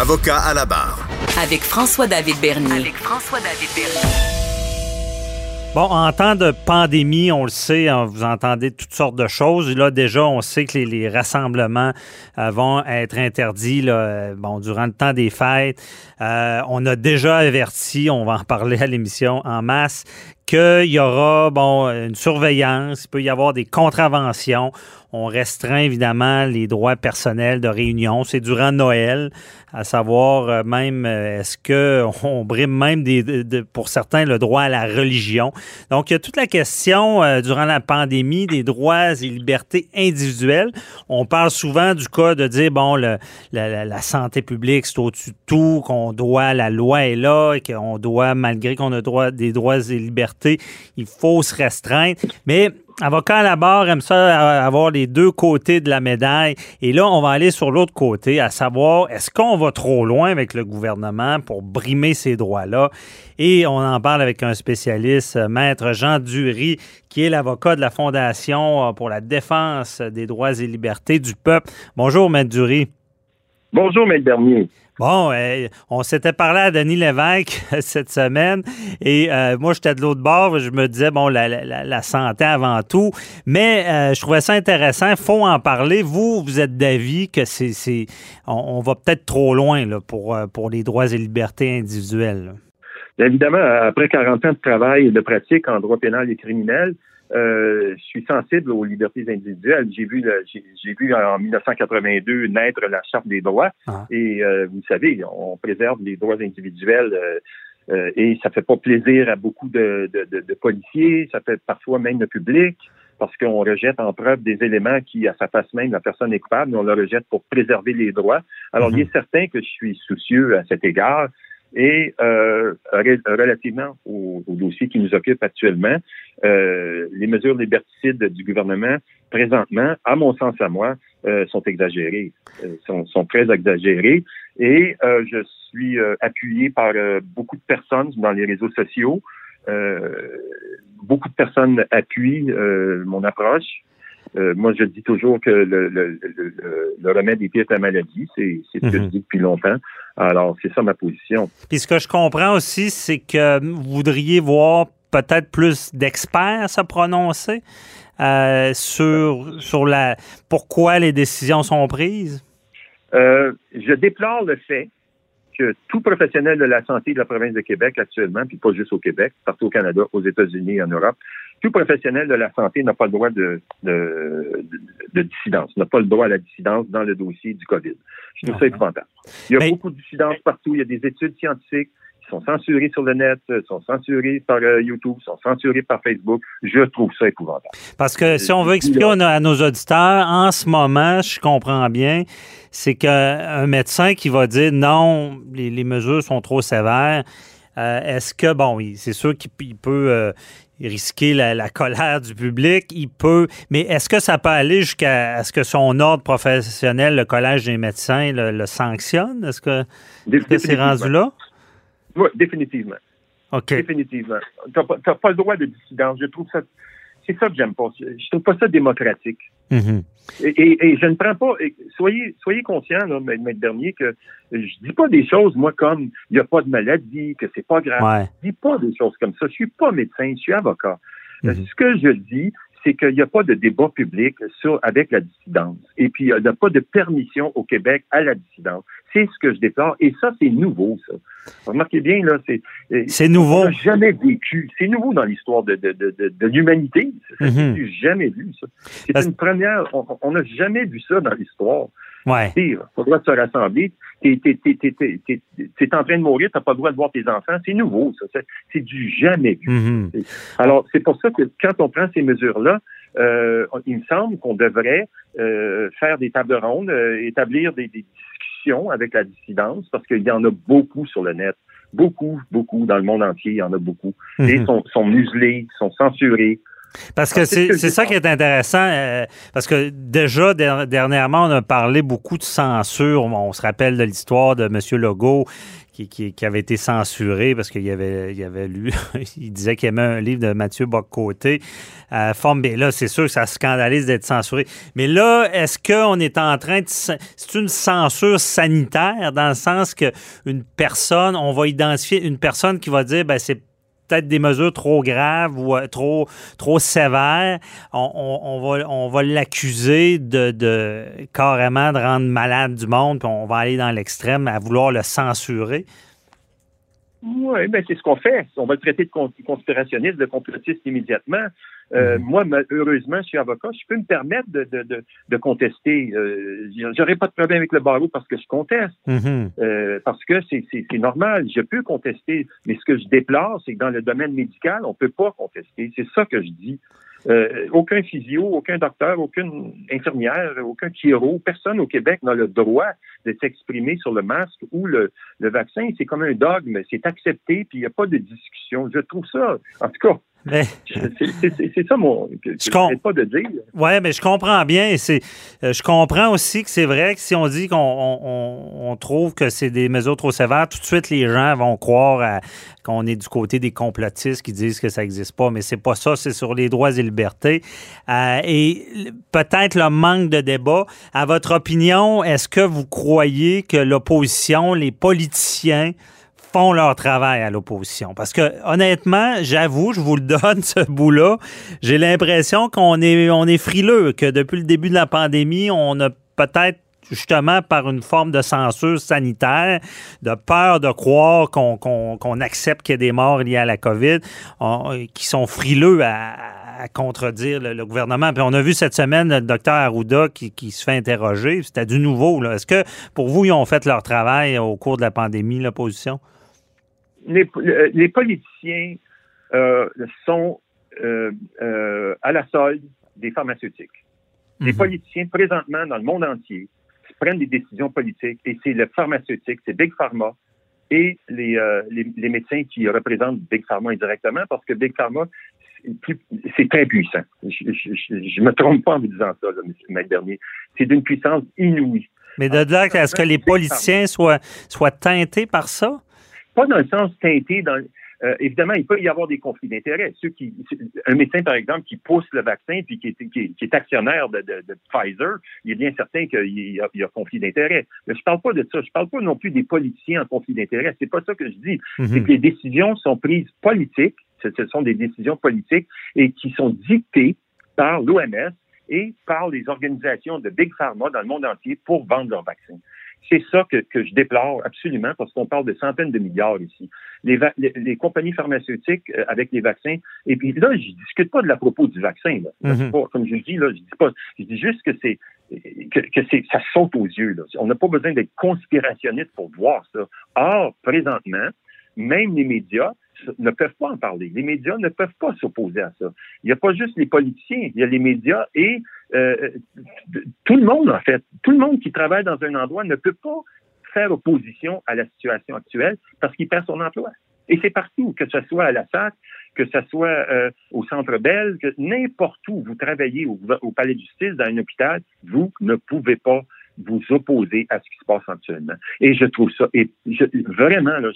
Avocat à la barre. Avec François-David Bernier. avec François-David Bernier. Bon, en temps de pandémie, on le sait, hein, vous entendez toutes sortes de choses. Là, déjà, on sait que les, les rassemblements euh, vont être interdits là, euh, bon, durant le temps des fêtes. Euh, on a déjà averti, on va en parler à l'émission en masse, qu'il y aura bon, une surveillance, il peut y avoir des contraventions. On restreint évidemment les droits personnels de réunion. C'est durant Noël, à savoir euh, même euh, est-ce que on brime même des, de- de- pour certains le droit à la religion. Donc il y a toute la question euh, durant la pandémie des droits et libertés individuelles. On parle souvent du cas de dire bon le, la- la santé publique c'est au-dessus de tout, qu'on doit la loi est là et qu'on doit malgré qu'on a droit des droits et libertés, il faut se restreindre. Mais Avocat à la barre aime ça euh, avoir les deux côtés de la médaille. Et là, on va aller sur l'autre côté, à savoir, est-ce qu'on va trop loin avec le gouvernement pour brimer ces droits-là? Et on en parle avec un spécialiste, euh, Maître Jean Dury, qui est l'avocat de la Fondation euh, pour la défense des droits et libertés du peuple. Bonjour, Maître Dury. Bonjour, Maître Bernier. Bon, euh, on s'était parlé à Denis Lévesque cette semaine et euh, moi, j'étais de l'autre bord. Je me disais, bon, la, la- santé avant tout. Mais euh, je trouvais ça intéressant. Faut en parler. Vous, vous êtes d'avis que c'est, c'est- on, va peut-être trop loin pour, euh, pour les droits et libertés individuelles. évidemment, après 40 ans de travail et de pratique en droit pénal et criminel, euh, je suis sensible aux libertés individuelles. J'ai vu, le- j'ai j'ai vu en 1982 naître la Charte des droits Ah. et euh, vous savez, on préserve les droits individuels euh, euh, et ça fait pas plaisir à beaucoup de, de- de- de policiers, ça fait parfois même le public parce qu'on rejette en preuve des éléments qui, à sa face même, la personne est coupable, mais on le rejette pour préserver les droits. Alors, Mhm. il est certain que je suis soucieux à cet égard. Et euh, relativement au, dossier qui nous occupe actuellement, euh, les mesures liberticides du gouvernement, présentement, à mon sens à moi, euh, sont exagérées, euh, sont, sont très exagérées. Et euh, je suis euh, appuyé par beaucoup de personnes dans les réseaux sociaux. Beaucoup de personnes appuient mon approche. Euh, moi, je dis toujours que le, le, le, le- remède est pire que la maladie. C'est ce que Mhm. je dis depuis longtemps. Alors, c'est ça ma position. Puis ce que je comprends aussi, c'est que vous voudriez voir peut-être plus d'experts se prononcer euh, sur, sur la pourquoi les décisions sont prises. Euh, je déplore le fait que tout professionnel de la santé de la province de Québec actuellement, puis pas juste au Québec, partout au Canada, aux États-Unis et en Europe, tout professionnel de la santé n'a pas le droit de, de, de, de dissidence, n'a pas le droit à la dissidence dans le dossier du COVID. Je trouve ça Ah. épouvantable. Il y a Mais- beaucoup de dissidence partout. Il y a des études scientifiques qui sont censurées sur le net, euh, sont censurées par euh, YouTube, sont censurées par Facebook. Je trouve ça épouvantable. Parce que si on veut expliquer à nos- à nos auditeurs, en ce moment, je comprends bien, c'est qu'un médecin qui va dire non, les, les mesures sont trop sévères, euh, est-ce que, bon, c'est sûr qu'il il peut euh, risquer la, la colère du public, il peut, mais est-ce que ça peut aller jusqu'à ce que son ordre professionnel, le Collège des médecins, le, le sanctionne? Est-ce que c'est rendu là? Oui, définitivement. OK. Définitivement. T'as pas, t'as pas le droit de dissidence. Je trouve ça, c'est ça que j'aime pas. Je trouve pas ça démocratique. Mhm. Et, et- et je ne prends pas, soyez, soyez conscients, là, Maître Bernier, que je dis pas des choses, moi, comme il n'y a pas de maladie, que c'est pas grave. Ouais. Je dis pas des choses comme ça. Je suis pas médecin, je suis avocat. Mhm. Ce que je dis, c'est qu'il n'y a pas de débat public sur, avec la dissidence. Et puis, il n'y a pas de permission au Québec à la dissidence. C'est ce que je déplore. Et ça, c'est nouveau, ça. Remarquez bien, là, c'est... euh, C'est on nouveau. n'a jamais vécu. C'est nouveau dans l'histoire de, de, de, de, l'humanité. J'ai jamais vu ça. C'est Parce- une première. On on n'a jamais vu ça dans l'histoire. Ouais. Pire, pas le droit de se rassembler. T'es, t'es en train de mourir, t'as pas le droit de voir tes enfants. C'est nouveau, ça. C'est, du jamais vu. Mhm. Alors, c'est pour ça que quand on prend ces mesures-là, euh, il me semble qu'on devrait euh, faire des tables rondes, euh, établir des, des discussion avec la dissidence parce qu'il y en a beaucoup sur le net. Beaucoup, beaucoup, dans le monde entier, il y en a beaucoup. Et Mhm. sont, sont muselés, sont censurés. Parce que Ah, c'est que c'est ça qui est intéressant, euh, parce que déjà, der- dernièrement, on a parlé beaucoup de censure. On, se rappelle de l'histoire de M. Legault qui, qui- qui avait été censuré parce qu'il avait, il avait lu, il disait qu'il aimait un livre de Mathieu Boccoté. Euh, forme, mais là, c'est sûr que ça scandalise d'être censuré. Mais là, est-ce qu'on est en train de... C'est une censure sanitaire dans le sens que une personne, on va identifier une personne qui va dire, ben c'est peut-être des mesures trop graves ou euh, trop, trop sévères, on, va, on va l'accuser de, carrément de rendre malade du monde, puis on va aller dans l'extrême à vouloir le censurer. Oui, ben c'est ce qu'on fait. On va le traiter de con- conspirationniste, de complotiste immédiatement. Euh, Mhm. Moi, heureusement, je suis avocat. Je peux me permettre de, de, de, de contester. Euh, J'aurais pas de problème avec le barreau parce que je conteste. Mhm. Euh, parce que c'est c'est- c'est normal, je peux contester, mais ce que je déplore, c'est que dans le domaine médical, on peut pas contester. C'est ça que je dis. Euh, aucun physio, aucun docteur, aucune infirmière, aucun chiro, personne au Québec n'a le droit de s'exprimer sur le masque ou le, le vaccin. C'est comme un dogme, c'est accepté, puis il n'y a pas de discussion. Je trouve ça, en tout cas, Mais, c'est- ça mon, que, Je com- pas de dire. ouais, mais je comprends bien. et euh, je comprends aussi que c'est vrai que si on dit qu'on on, on- on trouve que c'est des mesures trop sévères, tout de suite les gens vont croire qu'on est du côté des complotistes qui disent que ça n'existe pas. Mais c'est pas ça. C'est sur les droits et libertés. Euh, et peut-être le manque de débat. À votre opinion, est-ce que vous croyez que l'opposition, les politiciens font leur travail à l'opposition. Parce que honnêtement, j'avoue, je vous le donne, ce bout-là, j'ai l'impression qu'on est, on est frileux, que depuis le début de la pandémie, on a peut-être justement par une forme de censure sanitaire, de peur de croire qu'on accepte qu'il y ait des morts liés à la COVID, qui sont frileux à, contredire le, gouvernement. Puis on a vu cette semaine le docteur Arruda qui, qui se fait interroger. C'était du nouveau. Est-ce que pour vous, ils ont fait leur travail au cours de la pandémie, l'opposition? Les, les politiciens euh, sont euh, euh, à la solde des pharmaceutiques. Les Mhm. politiciens, présentement, dans le monde entier, prennent des décisions politiques et c'est le pharmaceutique, c'est Big Pharma et les, les, les médecins qui représentent Big Pharma indirectement parce que Big Pharma, c'est plus- c'est très puissant. Je ne me trompe pas en vous disant ça, là, M. Maître Bernier. C'est d'une puissance inouïe. Mais de là à ce que les politiciens soient, soient teintés par ça? Pas dans le sens teinté. Dans, euh, évidemment, il peut y avoir des conflits d'intérêts. Ceux qui, un médecin, par exemple, qui pousse le vaccin puis qui est, qui est, qui est actionnaire de, de, de, Pfizer, il est bien certain qu'il y a, il y a conflit d'intérêts. Mais je parle pas de ça. Je parle pas non plus des politiciens en conflit d'intérêts. C'est pas ça que je dis. Mhm. C'est que les décisions sont prises politiques. Ce, ce sont des décisions politiques et qui sont dictées par l'OMS et par les organisations de Big Pharma dans le monde entier pour vendre leurs vaccins. C'est ça que, que, je déplore absolument parce qu'on parle de centaines de milliards ici. Les, les, les compagnies pharmaceutiques euh, avec les vaccins, et puis là, je discute pas de la propos du vaccin. Là. Mm -hmm. pas, comme je dis, là, je dis pas, je dis juste que c'est que, que c'est ça saute aux yeux. Là. On n'a pas besoin d'être conspirationniste pour voir ça. Or, présentement, même les médias ne peuvent pas en parler. Les médias ne peuvent pas s'opposer à ça. Il n'y a pas juste les politiciens, il y a les médias et euh, tout le monde, en fait. Tout le monde qui travaille dans un endroit ne peut pas faire opposition à la situation actuelle parce qu'il perd son emploi. Et c'est partout, que ce soit à la SAC, que ce soit euh, au Centre Bell, que n'importe où vous travaillez au, Palais de justice, dans un hôpital, vous ne pouvez pas vous opposer à ce qui se passe actuellement. Et je trouve ça, et je, vraiment, là,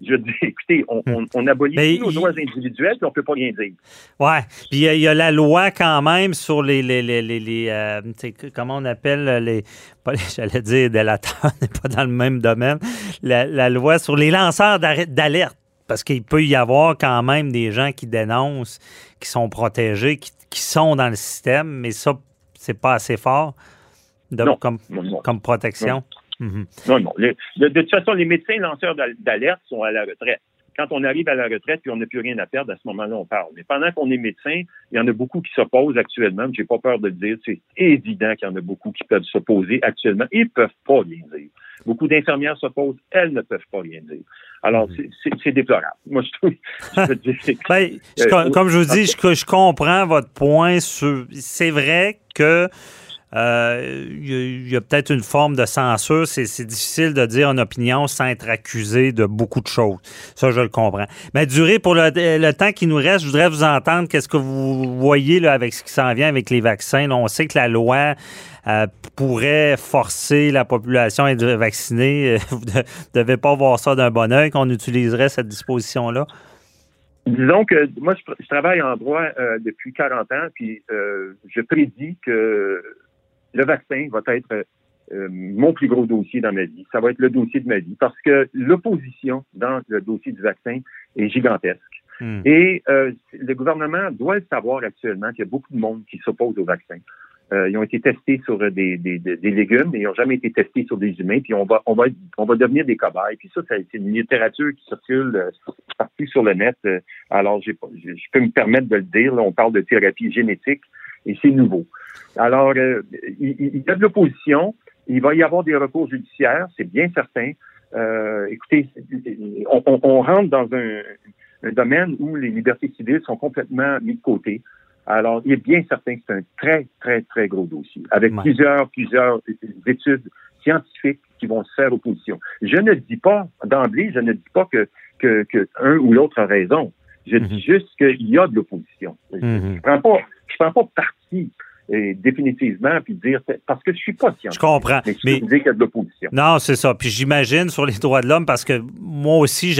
je dis, écoutez, on, on, on abolit Mais tous nos il... droits individuels, puis on peut pas rien dire. Ouais. Puis il y, y, a la loi quand même sur les, les, les, les, euh, comment on appelle les, pas les j'allais dire délateurs, n'est pas dans le même domaine. La, la loi sur les lanceurs d'alerte. Parce qu'il peut y avoir quand même des gens qui dénoncent, qui sont protégés, qui, qui sont dans le système, mais ça, c'est pas assez fort de, non, comme, non, non. comme protection. Non, mm -hmm. non. non. Les, de, de, toute façon, les médecins lanceurs d'alerte sont à la retraite. Quand on arrive à la retraite et on n'a plus rien à perdre, à ce moment-là, on parle. Mais pendant qu'on est médecin, il y en a beaucoup qui s'opposent actuellement. J'ai pas peur de le dire. C'est évident qu'il y en a beaucoup qui peuvent s'opposer actuellement. Ils ne peuvent pas rien dire. Beaucoup d'infirmières s'opposent. Elles ne peuvent pas rien dire. Alors, mm -hmm. c'est déplorable. Moi, je trouve. Je dire, ben, je, euh, comme je vous dis, je, je comprends votre point sur. C'est vrai que euh, il y a, peut-être une forme de censure. C'est difficile de dire une opinion sans être accusé de beaucoup de choses. Ça, je le comprends. Mais durée, pour le, temps qui nous reste, je voudrais vous entendre. Qu'est-ce que vous voyez là, avec ce qui s'en vient avec les vaccins? on sait que la loi euh, pourrait forcer la population à être vaccinée. Vous ne devez pas voir ça d'un bon oeil qu'on utiliserait cette disposition-là. Disons que moi, je, travaille en droit euh, depuis 40 ans, puis je prédis que le vaccin va être euh, mon plus gros dossier dans ma vie. Ça va être le dossier de ma vie parce que l'opposition dans le dossier du vaccin est gigantesque. Hmm. Et euh, le gouvernement doit le savoir actuellement qu'il y a beaucoup de monde qui s'oppose au vaccin. Euh, ils ont été testés sur des, des, des, légumes, mais ils n'ont jamais été testés sur des humains. Puis on va, on va, on va devenir des cobayes. Puis ça, c'est une littérature qui circule partout sur le net. Alors, je peux me permettre de le dire. on parle de thérapie génétique et c'est nouveau. Alors, euh, il, y a de l'opposition. Il va y avoir des recours judiciaires, c'est bien certain. Euh, écoutez, on, rentre dans un, domaine où les libertés civiles sont complètement mises de côté. Alors, il est bien certain que c'est un très, très, très gros dossier, avec plusieurs, plusieurs études scientifiques qui vont se faire opposition. Je ne dis pas, d'emblée, je ne dis pas que, que, que un ou l'autre a raison. Je dis mhm. juste qu'il y a de l'opposition. Je ne mhm. prends pas, je prends pas parti définitivement, puis dire, parce que je suis pas scientifique. Je comprends. Mais, mais dire qu'il y a de l'opposition. Non, c'est ça. Puis j'imagine sur les droits de l'homme, parce que moi aussi,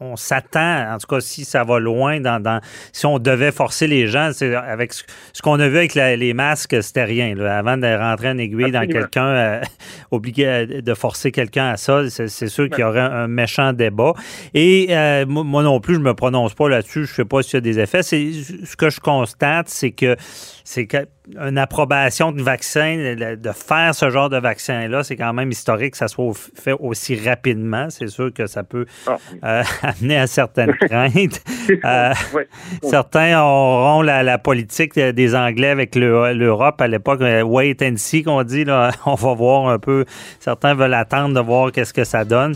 on, s'attend, en tout cas, si ça va loin, dans, si on devait forcer les gens, avec ce, qu'on a vu avec les masques, c'était rien. avant de rentrer en aiguille dans quelqu'un, euh, obligé de forcer quelqu'un à ça, c'est sûr qu'il y aurait un, méchant débat. Et euh, moi non plus, je me prononce pas là-dessus. Je sais pas s'il y a des effets. C'est ce que je constate, c'est que c'est une approbation de vaccin, de faire ce genre de vaccin-là, c'est quand même historique que ça soit fait aussi rapidement. C'est sûr que ça peut ah. euh, amener à certaines craintes. Euh, certains auront la, politique des Anglais avec l'Europe à l'époque, euh, wait and see qu'on dit. Là, on va voir un peu. Certains veulent attendre de voir qu'est-ce que ça donne.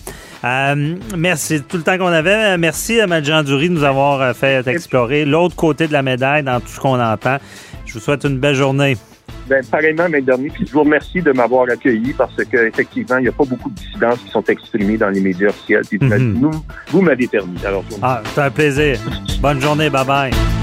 merci. Tout le temps qu'on avait. Merci à Madjan Dury de nous avoir fait explorer l'autre côté de la médaille dans tout ce qu'on entend. Je vous souhaite une belle journée. Ben, pareillement, dernier. Puis je vous remercie de m'avoir accueilli parce qu'effectivement, il n'y a pas beaucoup de dissidences qui sont exprimées dans les médias officiels. Puis mhm. nous, vous m'avez permis. Alors, ah, c'est un plaisir. Bonne journée. Bye bye.